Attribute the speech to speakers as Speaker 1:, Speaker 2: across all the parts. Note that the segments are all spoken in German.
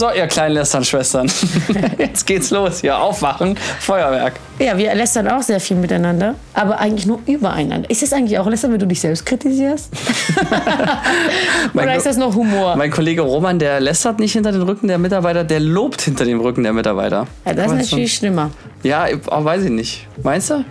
Speaker 1: So, ihr kleinen Lästern-Schwestern. Jetzt geht's los. Hier, aufwachen, Feuerwerk.
Speaker 2: Ja, wir lästern auch sehr viel miteinander, aber eigentlich nur übereinander. Ist das eigentlich auch lästern, wenn du dich selbst kritisierst? Oder ist das noch Humor?
Speaker 1: Mein Kollege Roman, der lästert nicht hinter den Rücken der Mitarbeiter, der lobt hinter dem Rücken der Mitarbeiter.
Speaker 2: Ja, das ist natürlich schlimmer.
Speaker 1: Ja, auch weiß ich nicht. Meinst du?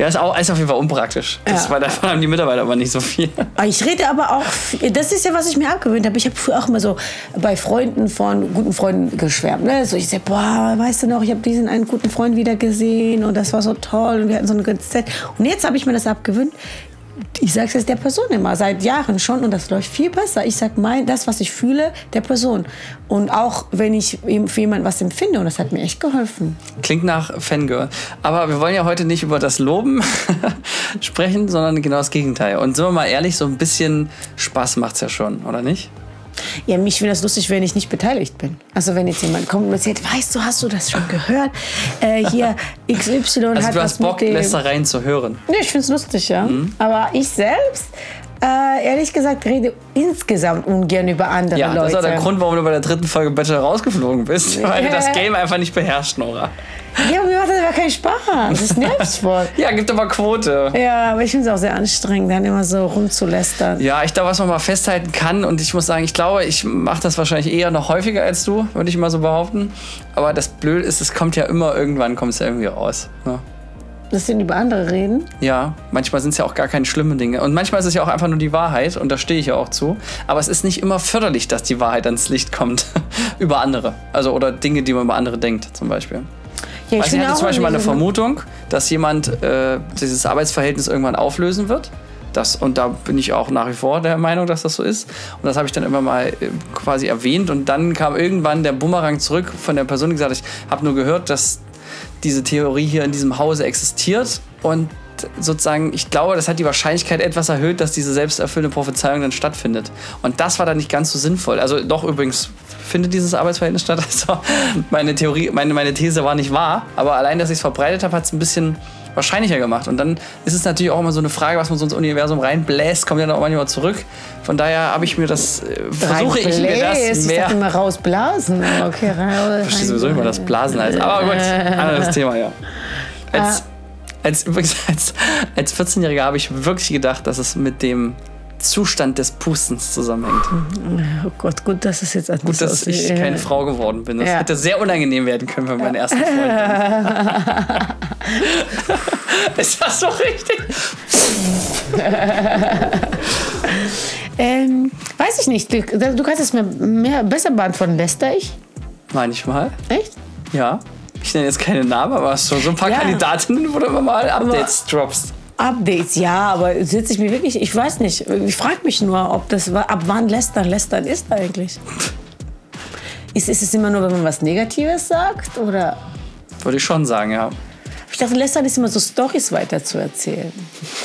Speaker 1: Ja, ist, auch, ist auf jeden Fall unpraktisch. Das,
Speaker 2: Ja.
Speaker 1: Weil davon haben die Mitarbeiter aber nicht so viel.
Speaker 2: Aber Ich rede aber auch, das ist ja, was ich mir abgewöhnt habe. Ich habe früher auch immer so bei Freunden von guten Freunden geschwärmt. Ne? So ich sage, boah, weißt du noch, ich habe diesen einen guten Freund wieder gesehen und das war so toll und wir hatten so eine gute Zeit. Und jetzt habe ich mir das abgewöhnt. Ich sage es der Person immer, seit Jahren schon und das läuft viel besser. Ich sage mein, das, was ich fühle, der Person. Und auch wenn ich für jemanden was empfinde und das hat mir echt geholfen.
Speaker 1: Klingt nach Fangirl. Aber wir wollen ja heute nicht über das Loben sprechen, sondern genau das Gegenteil. Und sind wir mal ehrlich, so ein bisschen Spaß macht's ja schon, oder nicht?
Speaker 2: Ja, mich finde das lustig, wenn ich nicht beteiligt bin. Also wenn jetzt jemand kommt und erzählt, weißt du, hast du das schon gehört? Äh, hier XY
Speaker 1: Also
Speaker 2: hat
Speaker 1: du
Speaker 2: was
Speaker 1: hast Bock,
Speaker 2: mit dem...
Speaker 1: Lästereien zu hören.
Speaker 2: Nee, ich finde es lustig, ja.
Speaker 1: Mhm.
Speaker 2: Aber ich selbst, äh, ehrlich gesagt, rede insgesamt ungern über andere
Speaker 1: Ja,
Speaker 2: Leute.
Speaker 1: das ist auch der Grund, warum du bei der dritten Folge Bachelor rausgeflogen bist. Weil du das Game einfach nicht beherrscht, Nora.
Speaker 2: Ja, aber mir macht das aber keinen Spaß. Das ist nervsvoll.
Speaker 1: Ja, gibt aber Quote.
Speaker 2: ja, aber ich finde es auch sehr anstrengend, dann immer so rumzulästern.
Speaker 1: Ja, ich glaube, was man mal festhalten kann, und ich muss sagen, ich glaube, ich mache das wahrscheinlich eher noch häufiger als du, würde ich mal so behaupten. Aber das Blöde ist, es kommt ja immer irgendwann, kommt es ja irgendwie raus. Ne?
Speaker 2: Dass sie über andere reden.
Speaker 1: Ja, manchmal sind es ja auch gar keine schlimmen Dinge. Und manchmal ist es ja auch einfach nur die Wahrheit, und da stehe ich ja auch zu. Aber es ist nicht immer förderlich, dass die Wahrheit ans Licht kommt über andere. Also, oder Dinge, die man über andere denkt, zum Beispiel.
Speaker 2: Ja,
Speaker 1: ich hatte zum Beispiel mal eine
Speaker 2: so-
Speaker 1: Vermutung, dass jemand äh, dieses Arbeitsverhältnis irgendwann auflösen wird. Das, und da bin ich auch nach wie vor der Meinung, dass das so ist. Und das habe ich dann immer mal äh, quasi erwähnt. Und dann kam irgendwann der Bumerang zurück von der Person, die gesagt hat, ich habe nur gehört, dass diese Theorie hier in diesem Hause existiert. Und sozusagen, ich glaube, das hat die Wahrscheinlichkeit etwas erhöht, dass diese selbsterfüllende Prophezeiung dann stattfindet. Und das war dann nicht ganz so sinnvoll. Also doch übrigens findet dieses Arbeitsverhältnis statt. Also meine Theorie, meine, meine These war nicht wahr, aber allein, dass ich es verbreitet habe, hat es ein bisschen wahrscheinlicher gemacht. Und dann ist es natürlich auch immer so eine Frage, was man so ins Universum reinbläst, kommt ja dann auch manchmal zurück. Von daher habe ich mir das, äh, versuche ich mir das.
Speaker 2: Ich
Speaker 1: mehr.
Speaker 2: dachte immer rausblasen. Okay, raus.
Speaker 1: Ich verstehe sowieso mal, das Blasen heißt. Aber gut, anderes Thema, ja. Als, als, übrigens, als, als 14-Jähriger habe ich wirklich gedacht, dass es mit dem Zustand des Pustens zusammenhängt.
Speaker 2: Oh Gott, gut, dass es jetzt anders
Speaker 1: Gut, dass
Speaker 2: aussieht.
Speaker 1: ich keine Frau geworden bin. Das
Speaker 2: Ja.
Speaker 1: hätte sehr unangenehm werden können für meinen ersten Freund. Ist das so richtig?
Speaker 2: Ähm, weiß ich nicht. Du, kannst es mir mehr, besser beantworten. Läster ich?
Speaker 1: Manchmal,
Speaker 2: Echt?
Speaker 1: ja. Ich nenne jetzt keine Namen, aber so, so ein paar
Speaker 2: Ja.
Speaker 1: Kandidatinnen, wo du immer mal Updates droppst.
Speaker 2: Updates, ja, aber sitze ich mir wirklich, ich weiß nicht. Ich frage mich nur, ob das, ab wann Lästern Lästern ist eigentlich. Ist, ist es immer nur, wenn man was Negatives sagt? Oder?
Speaker 1: Würde ich schon sagen, ja.
Speaker 2: Ich dachte, Lästern ist immer so Storys weiter zu erzählen.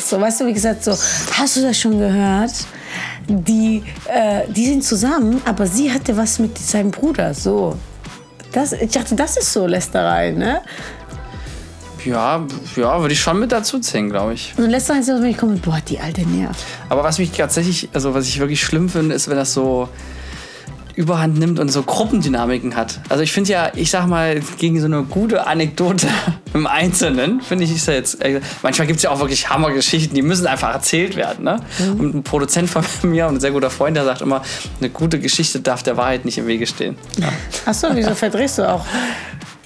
Speaker 2: So, weißt du, wie gesagt, so, hast du das schon gehört? Die, äh, die sind zusammen, aber sie hatte was mit seinem Bruder, so. Das, ich dachte, das ist so Lästerei, ne?
Speaker 1: Ja, ja, würde ich schon mit dazu zählen, glaube ich.
Speaker 2: Und ist ja so, wenn ich komme, boah, die alte nervt.
Speaker 1: Aber was mich tatsächlich, also was ich wirklich schlimm finde, ist, wenn das so Überhand nimmt und so Gruppendynamiken hat. Also ich finde ja, ich sag mal, gegen so eine gute Anekdote im Einzelnen, finde ich, ist ja jetzt, äh, manchmal gibt es ja auch wirklich Hammergeschichten, die müssen einfach erzählt werden. Ne? Und ein Produzent von mir und ein sehr guter Freund, der sagt immer, eine gute Geschichte darf der Wahrheit nicht im Wege stehen.
Speaker 2: Achso, wieso verdrehst du auch?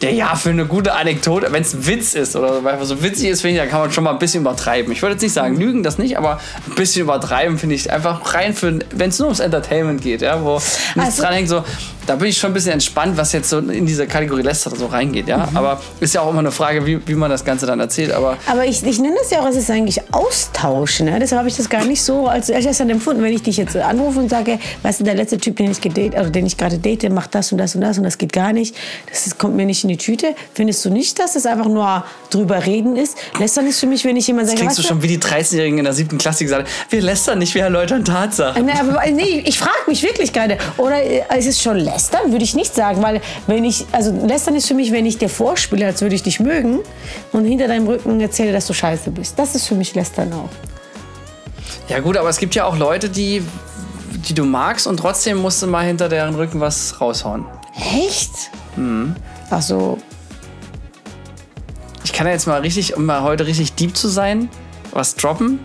Speaker 1: Ja, ja, für eine gute Anekdote, wenn es ein Witz ist oder weil so witzig ist, finde ich, da kann man schon mal ein bisschen übertreiben. Ich würde jetzt nicht sagen, lügen das nicht, aber ein bisschen übertreiben finde ich einfach rein für, wenn es nur ums Entertainment geht, ja, wo nichts
Speaker 2: Also-
Speaker 1: dran hängt, so, da bin ich schon ein bisschen entspannt, was jetzt so in diese Kategorie Läster so reingeht, ja.
Speaker 2: Mhm.
Speaker 1: Aber ist ja auch immer eine Frage, wie, wie man das Ganze dann erzählt, aber
Speaker 2: Aber ich, ich nenne das ja auch, es ist eigentlich Austausch. Ne? Deshalb habe ich das gar nicht so als erstes empfunden. Wenn ich dich jetzt anrufe und sage, weißt du, der letzte Typ, den ich, gedate, also den ich gerade date, macht das und das und das und das geht gar nicht. Das ist, kommt mir nicht in die Tüte. Findest du nicht, dass es einfach nur drüber reden ist? Lästern ist für mich, wenn ich jemand sage,
Speaker 1: klingst du schon wie die 30-Jährigen in der siebten Klasse, gesagt wir lästern nicht, wir erläutern Tatsachen.
Speaker 2: Nee, aber, nee, ich frage mich wirklich gerade. Oder äh, ist es schon lästern? Würde ich nicht sagen. Weil wenn ich, also lästern ist für mich, wenn ich dir vorspiele, als würde ich dich mögen und hinter deinem Rücken erzähle, dass du scheiße bist. Das ist für mich lästern auch.
Speaker 1: Ja gut, aber es gibt ja auch Leute, die die du magst und trotzdem musst du mal hinter deren Rücken was raushauen.
Speaker 2: Echt? Mhm. Ach so.
Speaker 1: Ich kann ja jetzt mal richtig, um mal heute richtig deep zu sein, was droppen.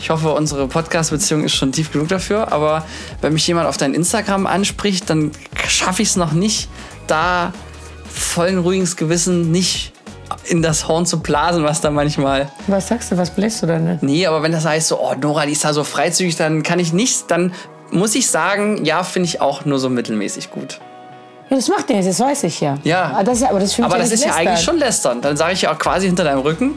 Speaker 1: Ich hoffe, unsere Podcast-Beziehung ist schon tief genug dafür. Aber wenn mich jemand auf dein Instagram anspricht, dann schaffe ich es noch nicht, da vollen ruhiges Gewissen nicht in das Horn zu blasen, was da manchmal.
Speaker 2: Was sagst du, was bläst du dann?
Speaker 1: Nee, aber wenn das heißt so, oh, Nora, die ist da so freizügig, dann kann ich nichts, dann muss ich sagen, ja, finde ich auch nur so mittelmäßig gut.
Speaker 2: Ja, das macht nichts, das weiß ich ja.
Speaker 1: Ja.
Speaker 2: Aber das, aber das,
Speaker 1: aber das ist ja eigentlich schon lästern. Dann sage ich ja auch quasi hinter deinem Rücken.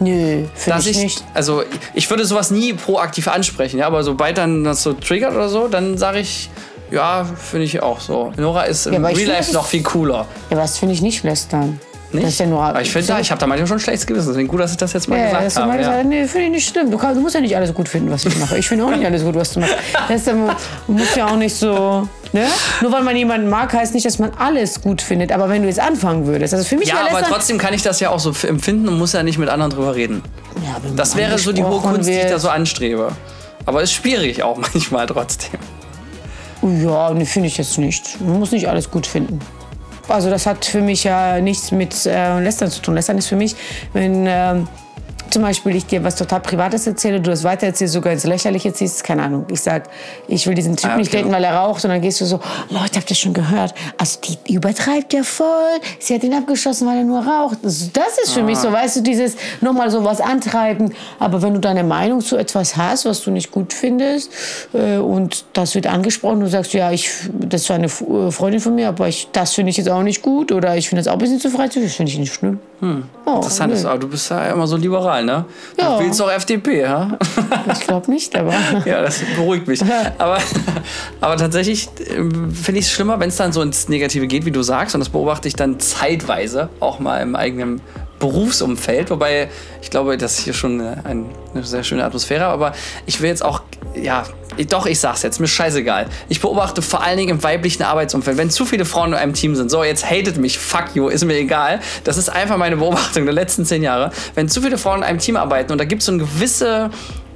Speaker 2: Nö, finde ich, ich, nicht.
Speaker 1: Also ich würde sowas nie proaktiv ansprechen, ja, aber sobald dann das so triggert oder so, dann sage ich, ja, finde ich auch so. Nora ist im ja, Real Life noch viel cooler.
Speaker 2: Ja, was finde ich nicht lästern.
Speaker 1: Nicht? Das ist ja nur, aber ich finde, so ich habe da manchmal schon schlechtes Gewissen. Deswegen gut, dass ich das jetzt mal ja, gesagt habe. Ja.
Speaker 2: Nee, finde ich nicht schlimm. Du, kann, du, musst ja nicht alles gut finden, was ich mache. Ich finde auch nicht alles gut, was du machst. Das ist ja, man muss ja auch nicht so. Ne? Nur weil man jemanden mag, heißt nicht, dass man alles gut findet. Aber wenn du jetzt anfangen würdest, also für mich
Speaker 1: Ja, aber trotzdem kann ich das ja auch so empfinden und muss ja nicht mit anderen drüber reden. Ja, das wäre so die hohe Kunst, die ich da so anstrebe. Aber es ist schwierig auch manchmal trotzdem.
Speaker 2: Ja, ne, finde ich jetzt nicht. Man muss nicht alles gut finden. Also das hat für mich ja nichts mit äh, Lästern zu tun. Lästern ist für mich, wenn äh, zum Beispiel ich dir was total Privates erzähle, du das weitererzählst, sogar ins Lächerliche ziehst, keine Ahnung. Ich sag, ich will diesen Typ ah, okay. nicht daten, weil er raucht. Und dann gehst du so, Leute, habt ihr schon gehört? Also die übertreibt ja voll. Sie hat ihn abgeschossen, weil er nur raucht. Das ist für ah. mich so, weißt du, dieses nochmal so was antreiben. Aber wenn du deine Meinung zu etwas hast, was du nicht gut findest, äh, und das wird angesprochen, du sagst, ja, ich, das ist eine äh, Freundin von mir, aber ich, das finde ich jetzt auch nicht gut oder ich finde das auch ein bisschen zu freizügig, das finde ich nicht schlimm.
Speaker 1: Hm. Oh, Interessant ist, aber du bist ja immer so liberal, ne? Ja. Du willst auch FDP, ja?
Speaker 2: Ich glaube nicht, aber.
Speaker 1: ja, das beruhigt mich. Aber, aber tatsächlich ähm, finde ich es schlimmer, wenn es dann so ins Negative geht, wie du sagst. Und das beobachte ich dann zeitweise auch mal im eigenen Berufsumfeld, wobei ich glaube, das ist hier schon eine, eine sehr schöne Atmosphäre, aber ich will jetzt auch, ja, doch, ich sag's jetzt, mir scheißegal. Ich beobachte vor allen Dingen im weiblichen Arbeitsumfeld, wenn zu viele Frauen in einem Team sind, so, jetzt hatet mich, fuck you, ist mir egal. Das ist einfach meine Beobachtung der letzten zehn Jahre. Wenn zu viele Frauen in einem Team arbeiten und da gibt es so eine gewisse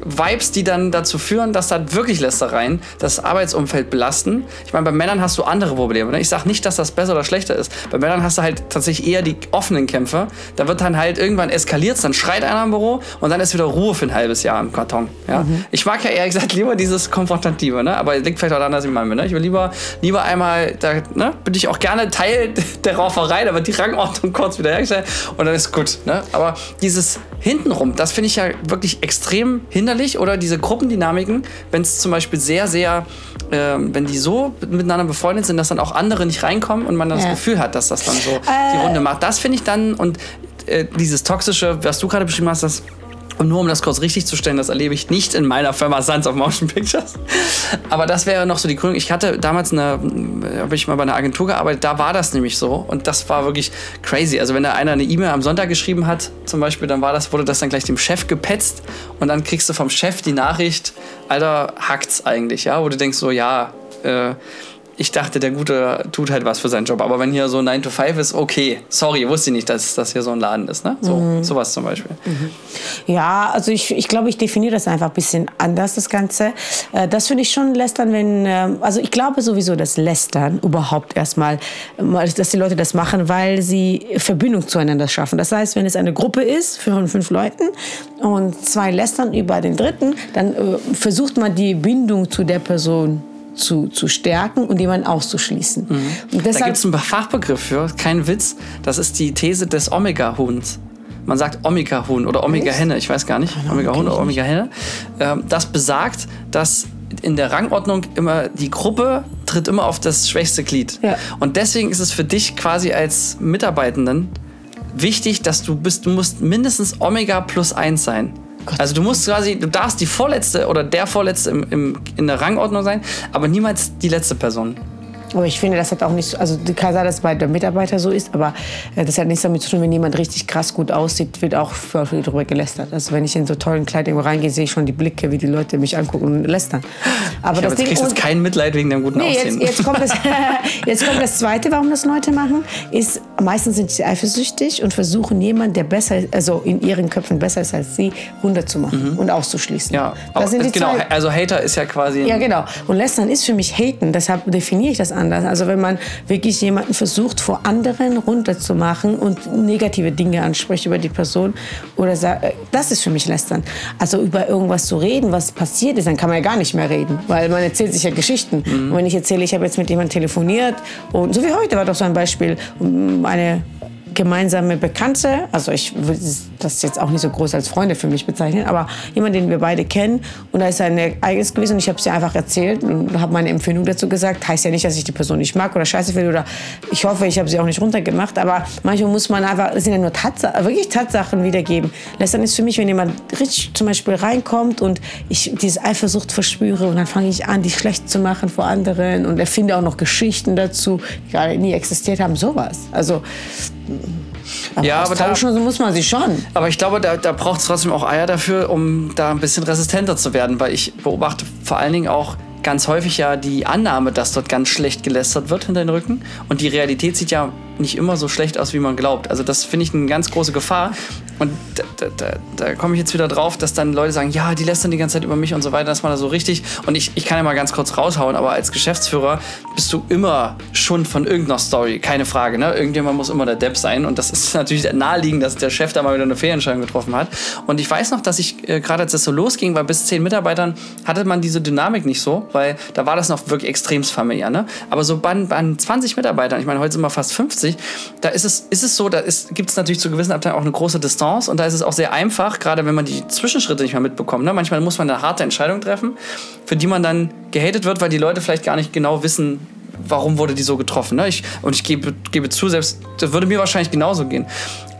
Speaker 1: Vibes, die dann dazu führen, dass da wirklich Lästereien das Arbeitsumfeld belasten. Ich meine, bei Männern hast du andere Probleme. Ne? Ich sage nicht, dass das besser oder schlechter ist. Bei Männern hast du halt tatsächlich eher die offenen Kämpfe. Da wird dann halt irgendwann eskaliert, dann schreit einer im Büro und dann ist wieder Ruhe für ein halbes Jahr im Karton. Ja? Mhm. Ich mag ja ehrlich gesagt lieber dieses Konfrontative, ne? aber liegt vielleicht auch daran, dass ich meine bin. Ne? Ich will lieber, lieber einmal, da ne? bin ich auch gerne Teil der Rauferei, da wird die Rangordnung kurz wieder hergestellt und dann ist gut. Ne? Aber dieses hintenrum, das finde ich ja wirklich extrem hinderlich oder diese Gruppendynamiken, wenn es zum Beispiel sehr, sehr, äh, wenn die so miteinander befreundet sind, dass dann auch andere nicht reinkommen und man dann ja. das Gefühl hat, dass das dann so äh. die Runde macht. Das finde ich dann und äh, dieses toxische, was du gerade beschrieben hast, das und nur um das kurz richtig zu stellen, das erlebe ich nicht in meiner Firma Sons of Motion Pictures. Aber das wäre noch so die Gründung. Ich hatte damals eine, habe ich mal bei einer Agentur gearbeitet, da war das nämlich so. Und das war wirklich crazy. Also wenn da einer eine E-Mail am Sonntag geschrieben hat, zum Beispiel, dann war das, wurde das dann gleich dem Chef gepetzt und dann kriegst du vom Chef die Nachricht, Alter, hackt's eigentlich, ja? Wo du denkst so, ja, äh, ich dachte, der Gute tut halt was für seinen Job. Aber wenn hier so 9 to 5 ist, okay, sorry, wusste ich nicht, dass das hier so ein Laden ist. Ne? So, mhm. Sowas zum Beispiel. Mhm.
Speaker 2: Ja, also ich, ich glaube, ich definiere das einfach ein bisschen anders, das Ganze. Äh, das finde ich schon lästern, wenn, ähm, also ich glaube sowieso, dass lästern überhaupt erstmal, dass die Leute das machen, weil sie Verbindung zueinander schaffen. Das heißt, wenn es eine Gruppe ist von fünf Leuten und zwei lästern über den dritten, dann äh, versucht man die Bindung zu der Person zu, zu stärken und jemanden auszuschließen.
Speaker 1: Mhm. da gibt es einen Fachbegriff für, kein Witz. Das ist die These des Omega-Huhns. Man sagt Omega-Huhn oder Omega-Henne, ich weiß gar nicht. Omega-Huhn oder Omega-Henne. Ähm, das besagt, dass in der Rangordnung immer die Gruppe tritt immer auf das schwächste Glied. Ja. Und deswegen ist es für dich quasi als Mitarbeitenden wichtig, dass du bist, du musst mindestens Omega plus eins sein. Gott. Also du musst quasi, du darfst die vorletzte oder der vorletzte im, im, in der Rangordnung sein, aber niemals die letzte Person.
Speaker 2: Aber ich finde, das hat auch nicht, so- also kann sein, dass es bei der Mitarbeiter so ist, aber äh, das hat nichts damit zu tun, wenn jemand richtig krass gut aussieht, wird auch viel drüber gelästert. Also wenn ich in so tollen Kleidung reingehe, sehe ich schon die Blicke, wie die Leute mich angucken und lästern. Aber
Speaker 1: Aber
Speaker 2: das
Speaker 1: jetzt
Speaker 2: Ding
Speaker 1: kriegst du jetzt kein Mitleid wegen deinem guten
Speaker 2: Nee, jetzt,
Speaker 1: Aussehen.
Speaker 2: jetzt, kommt das, jetzt kommt das Zweite, warum das Leute machen, ist, meistens sind sie eifersüchtig und versuchen jemanden, der besser, also in ihren Köpfen besser ist als sie, runterzumachen und auszuschließen.
Speaker 1: Mhm. ja,
Speaker 2: das sind die
Speaker 1: genau.
Speaker 2: zwei.
Speaker 1: Also Hater ist ja quasi.
Speaker 2: Ja, genau. Und Lästern ist für mich Haten, deshalb definiere ich das anders. Also wenn man wirklich jemanden versucht, vor anderen runterzumachen und negative Dinge anspricht über die Person oder sagt, äh, das ist für mich Lästern. Also über irgendwas zu reden, was passiert ist, dann kann man ja gar nicht mehr reden, weil man erzählt sich ja Geschichten. Und wenn ich erzähle, ich habe jetzt mit jemandem telefoniert und so wie heute war doch so ein Beispiel, eine gemeinsame Bekannte, also ich will das jetzt auch nicht so groß als Freunde für mich bezeichnen, aber jemand, den wir beide kennen und da ist ein Ereignis gewesen und ich habe es ihr einfach erzählt und habe meine Empfindung dazu gesagt. Heißt ja nicht, dass ich die Person nicht mag oder scheiße finde oder ich hoffe, ich habe sie auch nicht runtergemacht, aber manchmal muss man einfach, es sind ja nur Tatsachen, wirklich Tatsachen wiedergeben. Lästern ist für mich, wenn jemand richtig zum Beispiel reinkommt und ich diese Eifersucht verspüre und dann fange ich an, die schlecht zu machen vor anderen und erfinde auch noch Geschichten dazu, die gerade nie existiert haben, sowas. Also aber
Speaker 1: Ja, aber da-
Speaker 2: austauschen so muss man sich schon.
Speaker 1: Aber ich glaube, da, da braucht es trotzdem auch Eier dafür, um da ein bisschen resistenter zu werden, weil ich beobachte vor allen Dingen auch ganz häufig ja die Annahme, dass dort ganz schlecht gelästert wird hinter den Rücken. Und die Realität sieht ja nicht immer so schlecht aus, wie man glaubt. Also das finde ich eine ganz große Gefahr. Und da, da, da, komme ich jetzt wieder drauf, dass dann Leute sagen, ja, die lästern die ganze Zeit über mich und so weiter, dass man da so richtig. Und ich, ich kann ja mal ganz kurz raushauen, aber als Geschäftsführer bist du immer schon von irgendeiner Story, keine Frage. Ne? Irgendjemand muss immer der Depp sein. Und das ist natürlich naheliegend, dass der Chef da mal wieder eine Fehlentscheidung getroffen hat. Und ich weiß noch, dass ich äh, gerade als das so losging, weil bis zehn Mitarbeitern hatte man diese Dynamik nicht so, weil da war das noch wirklich extremst familiär. Ne? Aber so bei, bei 20 Mitarbeitern, ich meine, heute sind wir fast 50, da ist es, ist es so, da gibt es natürlich zu gewissen Abteilungen auch eine große Distanz und da ist es auch sehr einfach, gerade wenn man die Zwischenschritte nicht mehr mitbekommt. Ne? Manchmal muss man eine harte Entscheidung treffen, für die man dann gehatet wird, weil die Leute vielleicht gar nicht genau wissen, warum wurde die so getroffen. Ne? Ich, und ich gebe, gebe zu, selbst das würde mir wahrscheinlich genauso gehen.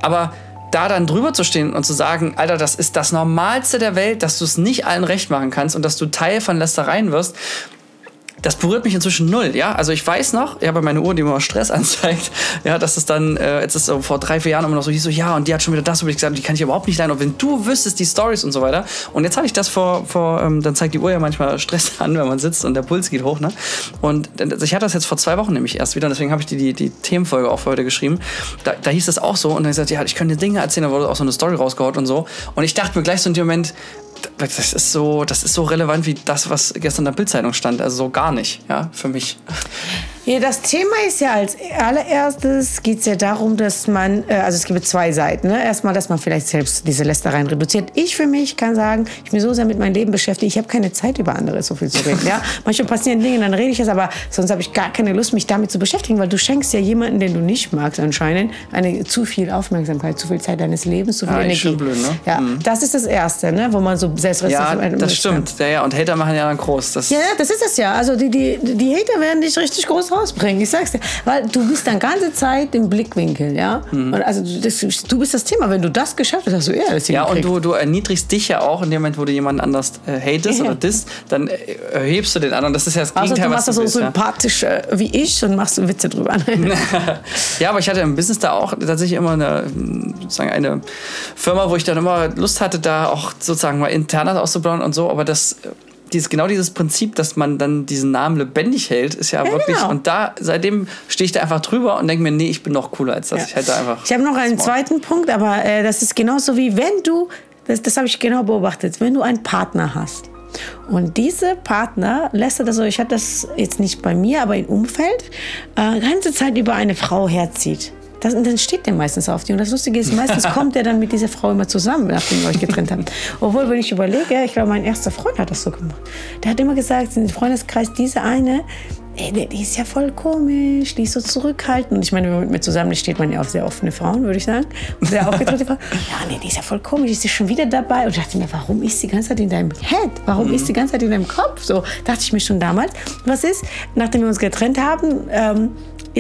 Speaker 1: Aber da dann drüber zu stehen und zu sagen, Alter, das ist das Normalste der Welt, dass du es nicht allen recht machen kannst und dass du Teil von Lästereien wirst, das berührt mich inzwischen null, ja. Also ich weiß noch, ich habe meine Uhr, die mir Stress anzeigt, ja, dass es dann, äh, jetzt ist so vor drei, vier Jahren immer noch so hieß, so, ja, und die hat schon wieder das über dich gesagt, die kann ich überhaupt nicht leiden. Und wenn du wüsstest, die Stories und so weiter. Und jetzt habe ich das vor, vor ähm, dann zeigt die Uhr ja manchmal Stress an, wenn man sitzt und der Puls geht hoch, ne? Und also ich hatte das jetzt vor zwei Wochen nämlich erst wieder, und deswegen habe ich die, die, die Themenfolge auch für heute geschrieben. Da, da hieß das auch so, und dann gesagt, ja, ich könnte dir Dinge erzählen, da wurde auch so eine Story rausgehaut und so. Und ich dachte mir gleich so in dem Moment, das ist so, das ist so relevant wie das, was gestern in der Bildzeitung stand. Also so gar nicht, ja, für mich.
Speaker 2: Ja, das Thema ist ja als allererstes geht es ja darum, dass man, äh, also es gibt zwei Seiten. Ne? Erstmal, dass man vielleicht selbst diese Lästereien reduziert. Ich für mich kann sagen, ich bin so sehr mit meinem Leben beschäftigt, ich habe keine Zeit über andere so viel zu reden. ja? Manchmal passieren Dinge, dann rede ich es, aber sonst habe ich gar keine Lust, mich damit zu beschäftigen, weil du schenkst ja jemanden, den du nicht magst anscheinend, eine zu viel Aufmerksamkeit, zu viel Zeit deines Lebens, zu viel
Speaker 1: Ja, ist
Speaker 2: Energie.
Speaker 1: blöd, ne?
Speaker 2: Ja, das ist das Erste, ne? wo man so selbstreflektiert
Speaker 1: Ja, das stimmt. Ja, ja, und Hater machen ja dann groß. Das,
Speaker 2: ja, das ist es ja. Also die, die, die Hater werden dich richtig groß rausbringen. Ich sag's dir. Weil du bist dann ganze Zeit im Blickwinkel, ja. Und also das, du bist das Thema. Wenn du das geschafft hast, hast du eher das
Speaker 1: ja, und du, du erniedrigst dich ja auch in dem Moment, wo du jemanden anders äh, hatest
Speaker 2: Ja.
Speaker 1: oder disst, dann äh, erhebst du den anderen. Das ist ja das
Speaker 2: Also
Speaker 1: Gegenteil,
Speaker 2: du
Speaker 1: was
Speaker 2: machst das so
Speaker 1: ja.
Speaker 2: sympathisch äh, wie ich und machst Witze drüber.
Speaker 1: Ja, aber ich hatte im Business da auch tatsächlich immer eine, sozusagen eine Firma, wo ich dann immer Lust hatte, da auch sozusagen mal internas auszubauen und so. Aber das, dieses, genau dieses Prinzip, dass man dann diesen Namen lebendig hält, ist ja,
Speaker 2: Ja,
Speaker 1: wirklich.
Speaker 2: genau.
Speaker 1: Und da, seitdem stehe ich da einfach drüber und denke mir, nee, ich bin noch cooler als das.
Speaker 2: Ja.
Speaker 1: Ich halte einfach.
Speaker 2: Ich habe noch einen zweiten Punkt, aber äh, das ist genauso wie wenn du, das, das habe ich genau beobachtet, wenn du einen Partner hast. Und diese Partner lässt das so, ich hatte das jetzt nicht bei mir, aber im Umfeld, äh, ganze Zeit über eine Frau herzieht. Das, und dann steht der meistens auf die. Und das Lustige ist, meistens kommt er dann mit dieser Frau immer zusammen, nachdem wir euch getrennt haben. Obwohl, wenn ich überlege, ich glaube, mein erster Freund hat das so gemacht. Der hat immer gesagt, in dem Freundeskreis, diese eine, ey, die- ist ja voll komisch, die ist so zurückhaltend. Und ich meine, wenn man mit mir zusammen ist, steht man ja auf sehr offene Frauen, würde ich sagen. Und sehr aufgetrete Frauen. Ja, nee, die ist ja voll komisch, ist sie schon wieder dabei? Und ich dachte mir, warum ist sie die ganze Zeit in deinem Head? Warum ist sie die ganze Zeit in deinem Kopf? So dachte ich mir schon damals. Was ist, nachdem wir uns getrennt haben, ähm,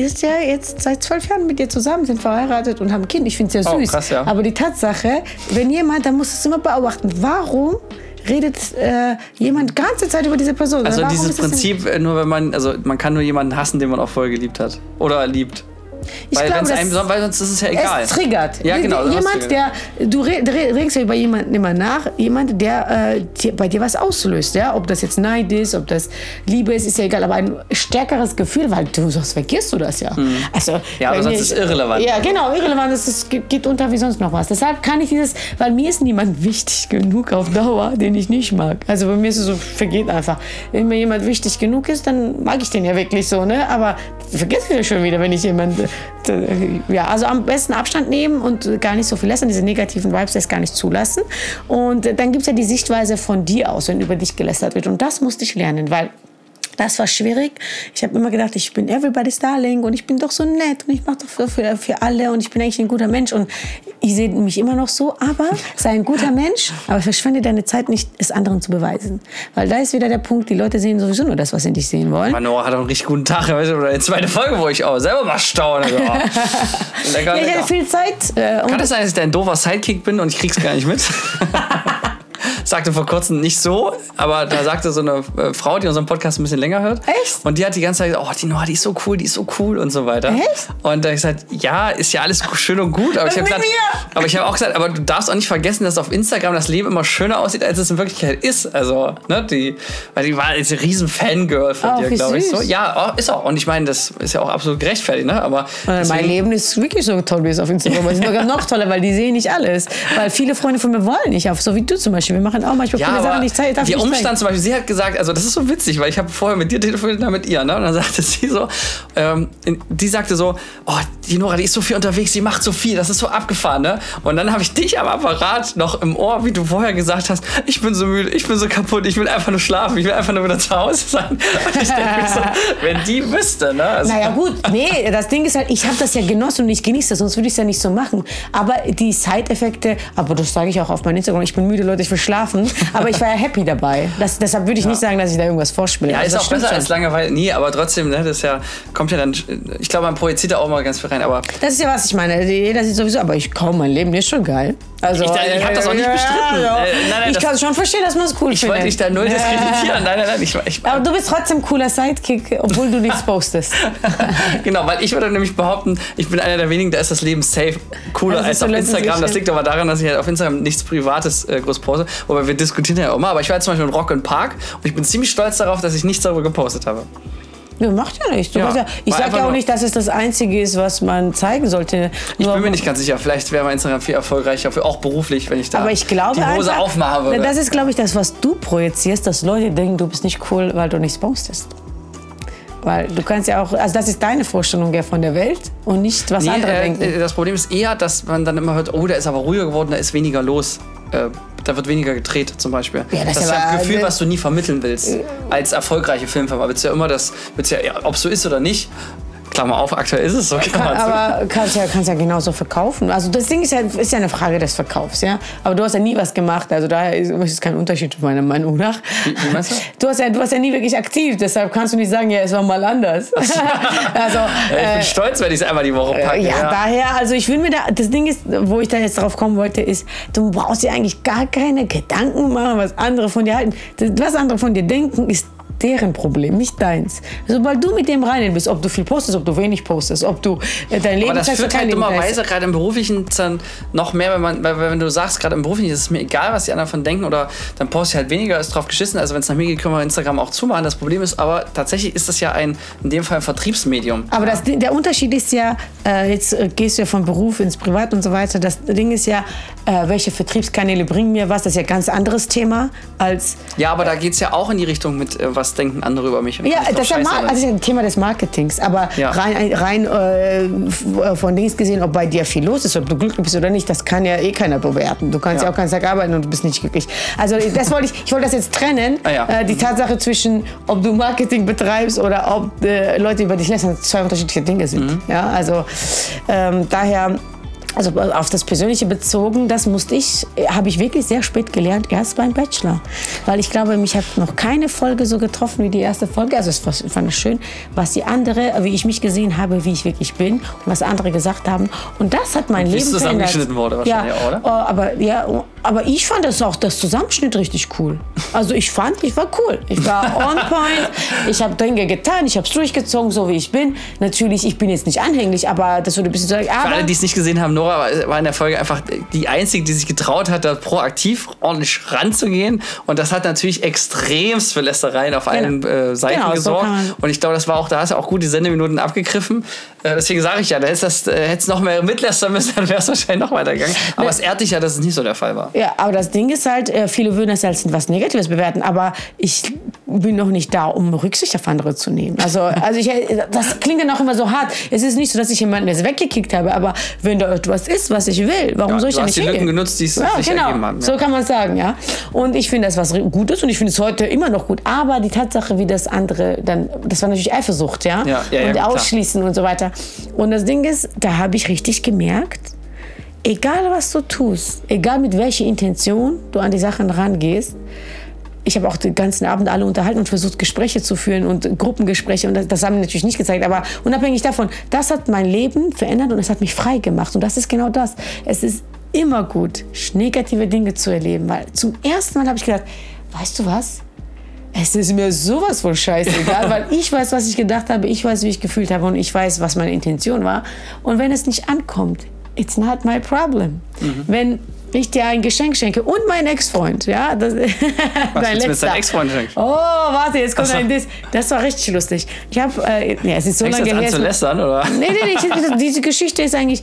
Speaker 2: ist ja jetzt seit zwölf Jahren mit dir zusammen, sind verheiratet und haben ein Kind. Ich finde es ja
Speaker 1: Oh,
Speaker 2: süß.
Speaker 1: krass, ja.
Speaker 2: Aber die Tatsache, wenn jemand, dann muss es immer beobachten, warum redet äh, jemand ganze Zeit über diese Person.
Speaker 1: Also dieses Prinzip, äh, nur wenn man, also man kann nur jemanden hassen, den man auch vorher geliebt hat. Oder liebt.
Speaker 2: Ich
Speaker 1: weil,
Speaker 2: glaube, das-
Speaker 1: einem, weil sonst ist es ja egal.
Speaker 2: Es triggert.
Speaker 1: Ja, genau, das
Speaker 2: Jemand, der, du re- re- regst ja über jemanden immer nach, jemand, der äh, dir, bei dir was auslöst. Ja? Ob das jetzt Neid ist, ob das Liebe ist, ist ja egal. Aber ein stärkeres Gefühl, weil du sonst vergisst du das ja. Also,
Speaker 1: Mhm. Ja, aber sonst
Speaker 2: mir-
Speaker 1: ist es irrelevant.
Speaker 2: Ja, genau, irrelevant. Es ist- geht unter wie sonst noch was. Deshalb kann ich dieses, weil mir ist niemand wichtig genug auf Dauer, den ich nicht mag. Also bei mir ist es so, vergeht einfach. Wenn mir jemand wichtig genug ist, dann mag ich den ja wirklich so, ne? Aber vergesse ich ja schon wieder, wenn ich jemand, äh, ja, also am besten Abstand nehmen und gar nicht so viel lästern, diese negativen Vibes erst gar nicht zulassen. Und äh, dann gibt es ja die Sichtweise von dir aus, wenn über dich gelästert wird. Und das musste ich lernen, weil das war schwierig. Ich habe immer gedacht, ich bin everybody's darling und ich bin doch so nett und ich mache doch für, für, für alle und ich bin eigentlich ein guter Mensch und ich sehe mich immer noch so, aber sei ein guter Mensch, aber verschwende deine Zeit nicht, es anderen zu beweisen. Weil da ist wieder der Punkt, die Leute sehen sowieso nur das, was sie nicht sehen wollen.
Speaker 1: Mano hat auch einen richtig guten Tag. Weißt du, oder eine zweite Folge, wo ich auch selber mal staune. Also, oh. lecker,
Speaker 2: Ja, ich hatte viel Zeit. Äh, und
Speaker 1: Kann es sein, dass ich dein doofer Sidekick bin und ich krieg's gar nicht mit? sagte vor kurzem nicht so, aber da sagte so eine äh, Frau, die unseren Podcast ein bisschen länger hört.
Speaker 2: Echt?
Speaker 1: Und die hat die ganze Zeit gesagt, oh, die Noah, die ist so cool, die ist so cool und so weiter.
Speaker 2: Echt?
Speaker 1: Und da hab ich gesagt, ja, ist ja alles schön und gut, aber ich habe ich habe auch gesagt, aber du darfst auch nicht vergessen, dass auf Instagram das Leben immer schöner aussieht, als es in Wirklichkeit ist. Also, ne, die, weil die war jetzt ein riesen Fangirl von
Speaker 2: Oh,
Speaker 1: dir, glaube ich. So. Ja, oh, ist auch. Und ich meine, das ist ja auch absolut gerechtfertigt, ne? Aber
Speaker 2: Äh, mein
Speaker 1: deswegen-
Speaker 2: Leben ist wirklich so toll, wie es auf Instagram ist. Sogar noch toller, weil die sehen nicht alles. Weil viele Freunde von mir wollen nicht auf, so wie du zum Beispiel. Wir machen auch manchmal
Speaker 1: Ja,
Speaker 2: viele Sachen, die ich zeige. darf
Speaker 1: der
Speaker 2: ich nicht
Speaker 1: Umstand zum Beispiel, sie hat gesagt, also das ist so witzig, weil ich habe vorher mit dir telefoniert, dann mit ihr, ne? Und dann sagte sie so, ähm, die sagte so, oh, die Nora, die ist so viel unterwegs, die macht so viel, das ist so abgefahren, ne? Und dann habe ich dich am Apparat noch im Ohr, wie du vorher gesagt hast, ich bin so müde, ich bin so kaputt, ich will einfach nur schlafen, ich will einfach nur wieder zu Hause sein. Und ich denke so, wenn die wüsste, ne? Also,
Speaker 2: Naja gut, nee, das Ding ist halt, ich habe das ja genossen und ich genieße das, sonst würde ich es ja nicht so machen. Aber die Side-Effekte, aber das sage ich auch auf meinem Instagram, ich bin müde, Leute, ich will schlafen. Aber ich war ja happy dabei. Das, deshalb würde ich nicht sagen, dass ich da irgendwas vorspiele.
Speaker 1: Ja,
Speaker 2: Also
Speaker 1: ist auch besser
Speaker 2: schon.
Speaker 1: als Langeweile. Nee, aber trotzdem, ne, das ist ja, kommt ja dann, ich glaube, man projiziert da auch mal ganz viel rein, aber
Speaker 2: Das ist ja, was ich meine. Jeder sieht sowieso, aber ich kaum mein Leben ist schon geil. Also,
Speaker 1: Ich- ich hab das auch nicht
Speaker 2: ja,
Speaker 1: bestritten.
Speaker 2: ja.
Speaker 1: Äh, nein, nein,
Speaker 2: ich kann schon verstehen, dass man es cool
Speaker 1: ich
Speaker 2: findet.
Speaker 1: wollte dich da null diskreditieren. Nein, nein, nein, ich, ich,
Speaker 2: Aber du bist trotzdem cooler Sidekick, obwohl du nichts postest.
Speaker 1: genau, weil ich würde nämlich behaupten, ich bin einer der wenigen, da ist das Leben safe cooler
Speaker 2: Also
Speaker 1: als auf Instagram. Das liegt aber daran, dass ich halt auf Instagram nichts Privates äh, groß poste. Wobei wir diskutieren ja auch immer. Aber ich war jetzt zum Beispiel in Rock and Park und ich bin ziemlich stolz darauf, dass ich nichts darüber gepostet habe.
Speaker 2: Ja, macht ja nichts.
Speaker 1: Ja,
Speaker 2: ja, ich sage ja auch nicht, dass es das Einzige ist, was man zeigen sollte.
Speaker 1: Ich
Speaker 2: Nur-
Speaker 1: bin mir nicht ganz sicher. Vielleicht wäre mein Instagram viel erfolgreicher, auch beruflich, wenn ich da
Speaker 2: ich glaube
Speaker 1: die Hose
Speaker 2: einfach,
Speaker 1: aufmachen würde.
Speaker 2: Das ist, glaube ich, das, was du projizierst, dass Leute denken, du bist nicht cool, weil du nichts postest. Weil du kannst ja auch, also das ist deine Vorstellung ja von der Welt und nicht, was
Speaker 1: Nee,
Speaker 2: andere
Speaker 1: äh,
Speaker 2: denken.
Speaker 1: das Problem ist eher, dass man dann immer hört, oh, der ist aber ruhiger geworden, da ist weniger los. Äh, da wird weniger gedreht, zum Beispiel.
Speaker 2: Ja, das
Speaker 1: das ist ja ein Gefühl, was du nie vermitteln willst. Als erfolgreiche Filmfirma willst ja immer das, willst ja ob es so ist oder nicht. Klammer auf, aktuell ist es so. Zu.
Speaker 2: aber kannst ja, kannst ja genauso verkaufen. Also das Ding ist ja, ist ja eine Frage des Verkaufs, ja. Aber du hast ja nie was gemacht, also daher ist es kein Unterschied meiner Meinung nach.
Speaker 1: Wie- wie meinst du?
Speaker 2: Du hast ja, du warst ja nie wirklich aktiv, deshalb kannst du nicht sagen, ja, es war mal anders. also
Speaker 1: Ja, ich bin stolz, wenn ich es einmal die Woche packe.
Speaker 2: Äh, ja, daher, also ich will mir da, das Ding ist, wo ich da jetzt drauf kommen wollte, ist, du brauchst dir eigentlich gar keine Gedanken machen, was andere von dir halten. Das, was andere von dir denken, ist deren Problem, nicht deins. Sobald du mit dem reinen bist, ob du viel postest, ob du wenig postest, ob du äh, dein Leben
Speaker 1: Aber das führt halt dummerweise gerade im Beruflichen dann noch mehr, wenn man, weil wenn du sagst, gerade im Beruflichen ist es mir egal, was die anderen von denken oder dann poste ich halt weniger, ist drauf geschissen. Also wenn es nach mir geht, können wir Instagram auch zumachen. Das Problem ist aber, tatsächlich ist das ja ein, in dem Fall ein Vertriebsmedium.
Speaker 2: Aber das, der Unterschied ist ja, äh, jetzt äh, gehst du ja vom Beruf ins Privat und so weiter. Das Ding ist ja, äh, welche Vertriebskanäle bringen mir was? Das ist ja ein ganz anderes Thema als
Speaker 1: Ja, aber da geht es ja auch in die Richtung mit, äh, was denken andere über mich.
Speaker 2: Ja, das ist ja, Mar- also ein Thema des Marketings. Aber
Speaker 1: Ja.
Speaker 2: rein, rein äh, f- von Dings gesehen, ob bei dir viel los ist, ob du glücklich bist oder nicht, das kann ja eh keiner bewerten. Du kannst ja,
Speaker 1: Ja.
Speaker 2: auch ganz Tag arbeiten und du bist nicht glücklich. Also das wollte ich, ich wollte das jetzt trennen.
Speaker 1: Ah,
Speaker 2: äh, die Tatsache zwischen, ob du Marketing betreibst oder ob äh, Leute über dich lästern, zwei unterschiedliche Dinge sind.
Speaker 1: Mhm.
Speaker 2: Ja, also ähm, daher also auf das Persönliche bezogen, das musste ich, habe ich wirklich sehr spät gelernt, erst beim Bachelor. Weil ich glaube, mich hat noch keine Folge so getroffen wie die erste Folge. Also es fand ich schön, was die andere, wie ich mich gesehen habe, wie ich wirklich bin und was andere gesagt haben. Und das hat mein
Speaker 1: Wie
Speaker 2: Leben
Speaker 1: es zusammengeschnitten wurde wahrscheinlich
Speaker 2: ja,
Speaker 1: oder?
Speaker 2: äh, aber ja, aber ich fand das auch das Zusammenschnitt richtig cool. Also ich fand, ich war cool. Ich war on point. Ich habe Dinge getan, ich habe es durchgezogen, so wie ich bin. Natürlich, ich bin jetzt nicht anhänglich, aber das würde ein bisschen sagen.
Speaker 1: Für alle, die es nicht gesehen haben, Nora war- war in der Folge einfach die Einzige, die sich getraut hat, da proaktiv ordentlich ranzugehen. Und das hat natürlich extremst für Lästereien auf allen äh, Seiten
Speaker 2: Genau, so
Speaker 1: gesorgt.
Speaker 2: man-
Speaker 1: und ich glaube, das war auch, da hast du auch gut die Sendeminuten abgegriffen. Äh, deswegen sage ich ja, da hättest das, äh, noch mehr mitlästern müssen, dann wäre es wahrscheinlich noch weitergegangen. Aber es ehrt dich ja, dass es nicht so der Fall war.
Speaker 2: Ja, aber das Ding ist halt, äh, viele würden das als was Negatives bewerten, aber ich bin noch nicht da, um Rücksicht auf andere zu nehmen. Also, also ich, das klingt dann auch immer so hart. Es ist nicht so, dass ich jemanden jetzt weggekickt habe, aber wenn da etwas ist, was ich will, warum
Speaker 1: Ja,
Speaker 2: soll ich
Speaker 1: du
Speaker 2: da
Speaker 1: hast
Speaker 2: nicht
Speaker 1: die Lücken
Speaker 2: hingehen?
Speaker 1: genutzt, die es
Speaker 2: ja,
Speaker 1: sich
Speaker 2: genau.
Speaker 1: ergeben haben, ja.
Speaker 2: So kann man sagen, ja. Und ich finde das was Gutes und ich finde es heute immer noch gut. Aber die Tatsache, wie das andere dann, das war natürlich Eifersucht, ja,
Speaker 1: Ja, ja,
Speaker 2: und
Speaker 1: klar.
Speaker 2: ausschließen und so weiter. Und das Ding ist, da habe ich richtig gemerkt, egal was du tust, egal mit welcher Intention du an die Sachen rangehst, ich habe auch den ganzen Abend alle unterhalten und versucht, Gespräche zu führen und Gruppengespräche. Und das, das haben die natürlich nicht gezeigt. Aber unabhängig davon, das hat mein Leben verändert und es hat mich frei gemacht. Und das ist genau das. Es ist immer gut, negative Dinge zu erleben. Weil zum ersten Mal habe ich gedacht, weißt du was? Es ist mir sowas von scheißegal, weil ich weiß, was ich gedacht habe, ich weiß, wie ich gefühlt habe und ich weiß, was meine Intention war. Und wenn es nicht ankommt, it's not my problem. Wenn ich dir ein Geschenk schenke und mein Ex-Freund, ja, das,
Speaker 1: Was willst du mit deinem Ex-Freund schenken?
Speaker 2: Oh, warte, jetzt kommt
Speaker 1: so.
Speaker 2: ein Diss. Das war richtig lustig. Ich habe, äh, ja, es ist so
Speaker 1: Fängst
Speaker 2: lange
Speaker 1: jetzt an
Speaker 2: her.
Speaker 1: zu lästern, oder?
Speaker 2: Nee, nee, nee, ich, diese Geschichte ist eigentlich,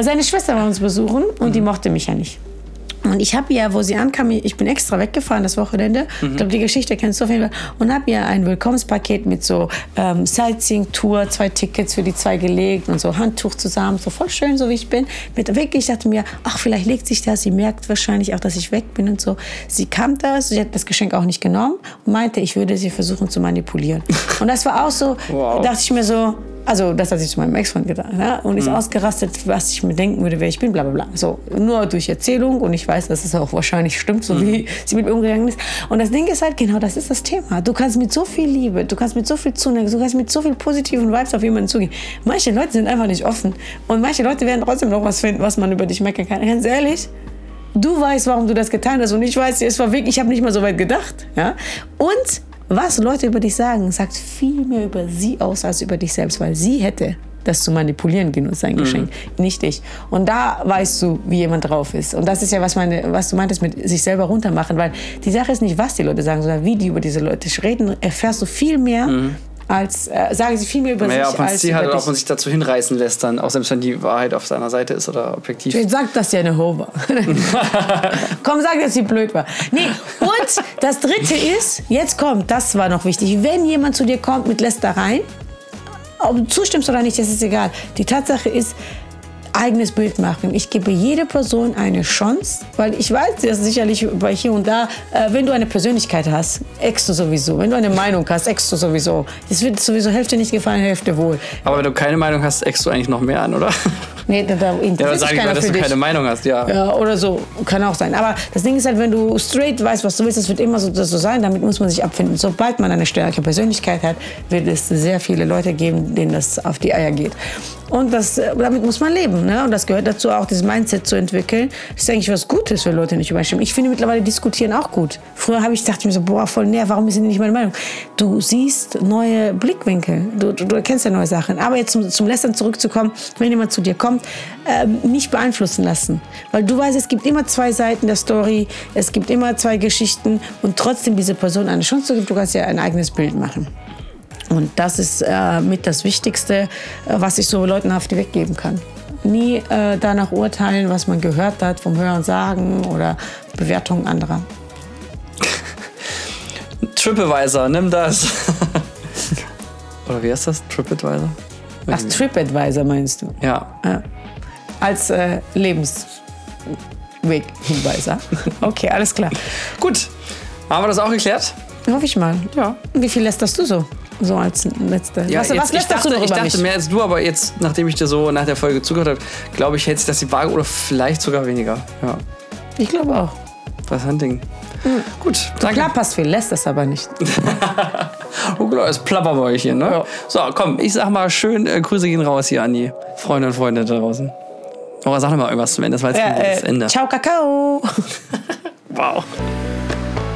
Speaker 2: seine Schwester war uns besuchen und die mochte mich ja nicht. Und ich habe ihr, wo sie ankam, ich bin extra weggefahren das Wochenende. Ich glaube, die Geschichte kennst du auf jeden Fall. Und habe ihr ein Willkommenspaket mit so ähm, Sightseeing-Tour, zwei Tickets für die zwei gelegt und so Handtuch zusammen, so voll schön, so wie ich bin. Mit wirklich, ich dachte mir, ach, vielleicht legt sich das. Sie merkt wahrscheinlich auch, dass ich weg bin und so. Sie kam das, sie hat das Geschenk auch nicht genommen und meinte, ich würde sie versuchen zu manipulieren. Und das war auch so,
Speaker 1: Wow.
Speaker 2: dachte ich mir so, also das hat sie zu meinem Ex-Freund getan. Ja? Und
Speaker 1: Mhm.
Speaker 2: ist ausgerastet, was ich mir denken würde, wer ich bin, bla bla bla. So, nur durch Erzählung und ich weiß, dass es auch wahrscheinlich stimmt, so
Speaker 1: Mhm.
Speaker 2: wie sie mit mir umgegangen ist. Und das Ding ist halt, genau das ist das Thema. Du kannst mit so viel Liebe, du kannst mit so viel Zuneigung, du kannst mit so viel positiven Vibes auf jemanden zugehen. Manche Leute sind einfach nicht offen und manche Leute werden trotzdem noch was finden, was man über dich meckern kann. Ganz ehrlich, Du weißt, warum du das getan hast und ich weiß, es war wirklich, ich habe nicht mal so weit gedacht. Ja? Und was Leute über dich sagen, sagt viel mehr über sie aus als über dich selbst, weil sie hätte das zu manipulieren genutzt, sein Geschenk, nicht ich. Und da weißt du, wie jemand drauf ist. Und das ist ja, was, meine, was du meintest mit sich selber runtermachen, weil die Sache ist nicht, was die Leute sagen, sondern wie die über diese Leute reden, erfährst du viel mehr, als, äh, sagen sie viel mehr über
Speaker 1: Naja,
Speaker 2: sich
Speaker 1: ob man
Speaker 2: als
Speaker 1: Ziel hat oder ob man sich dazu hinreißen lässt, dann, auch selbst wenn die Wahrheit auf seiner Seite ist oder objektiv.
Speaker 2: Sagt das ja eine Hova. Komm, sag, dass sie blöd war. Nee, und das dritte ist, jetzt kommt, das war noch wichtig, wenn jemand zu dir kommt mit Lästereien, ob du zustimmst oder nicht, das ist egal. Die Tatsache ist, eigenes Bild machen. Ich gebe jeder Person eine Chance, weil ich weiß, dass sicherlich bei hier und da, äh, wenn du eine Persönlichkeit hast, eckst du sowieso. Wenn du eine Meinung hast, eckst du sowieso. Das wird sowieso Hälfte nicht gefallen, Hälfte wohl.
Speaker 1: Aber wenn du keine Meinung hast, eckst du eigentlich noch mehr an, oder?
Speaker 2: Nee, da, da
Speaker 1: Ja,
Speaker 2: interessiert
Speaker 1: sag
Speaker 2: sich
Speaker 1: ich mal, dass du
Speaker 2: dich.
Speaker 1: keine Meinung hast, ja.
Speaker 2: Ja, oder so. Kann auch sein. Aber das Ding ist halt, wenn du straight weißt, was du willst, das wird immer so, so sein. Damit muss man sich abfinden. Sobald man eine starke Persönlichkeit hat, wird es sehr viele Leute geben, denen das auf die Eier geht. Und das, äh, damit muss man leben. Ne? Und das gehört dazu, auch dieses Mindset zu entwickeln. Das ist eigentlich was Gutes, wenn Leute nicht übereinstimmen. Ich finde mittlerweile diskutieren auch gut. Früher habe ich dachte ich mir so, boah, voll näher, warum sind die nicht meine Meinung? Du siehst neue Blickwinkel. Du, du, du erkennst ja neue Sachen. Aber jetzt zum, zum Lästern zurückzukommen, wenn jemand zu dir kommt, ähm, nicht beeinflussen lassen. Weil du weißt, es gibt immer zwei Seiten der Story, es gibt immer zwei Geschichten und trotzdem diese Person eine Chance zu geben, du kannst ja ein eigenes Bild machen. Und das ist äh, mit das Wichtigste, äh, was ich so Leuten auf die Weg geben kann. Nie äh, danach urteilen, was man gehört hat vom Hören sagen oder Bewertungen anderer.
Speaker 1: TripAdvisor, nimm das. oder wie heißt das? TripAdvisor?
Speaker 2: Ach, TripAdvisor meinst du?
Speaker 1: Ja.
Speaker 2: Ja. Als äh, Lebensweghinweiser. Okay, alles klar.
Speaker 1: Gut. Haben wir das auch geklärt?
Speaker 2: Hoffe ich mal.
Speaker 1: Ja.
Speaker 2: Wie viel lässt das du so? So als letzte.
Speaker 1: Ja,
Speaker 2: was,
Speaker 1: jetzt,
Speaker 2: was
Speaker 1: ich dachte,
Speaker 2: du noch
Speaker 1: ich dachte
Speaker 2: mich?
Speaker 1: mehr als du, aber jetzt, nachdem ich dir so nach der Folge zugehört habe, glaube ich, hält sich das die Waage oder vielleicht sogar weniger. Ja,
Speaker 2: Ich glaube auch.
Speaker 1: was ein Ding. Gut, danke.
Speaker 2: Klar passt viel, lässt das aber nicht.
Speaker 1: Oh, klar, das Plapperbäuchchen, ne?
Speaker 2: Ja.
Speaker 1: So, komm, ich sag mal schön, äh, Grüße gehen raus hier an die Freunde und Freunde da draußen. Nora, sag doch mal irgendwas zum Ende. Das war jetzt
Speaker 2: Ja,
Speaker 1: schon das
Speaker 2: äh,
Speaker 1: Ende.
Speaker 2: ciao, Kakao.
Speaker 1: Wow.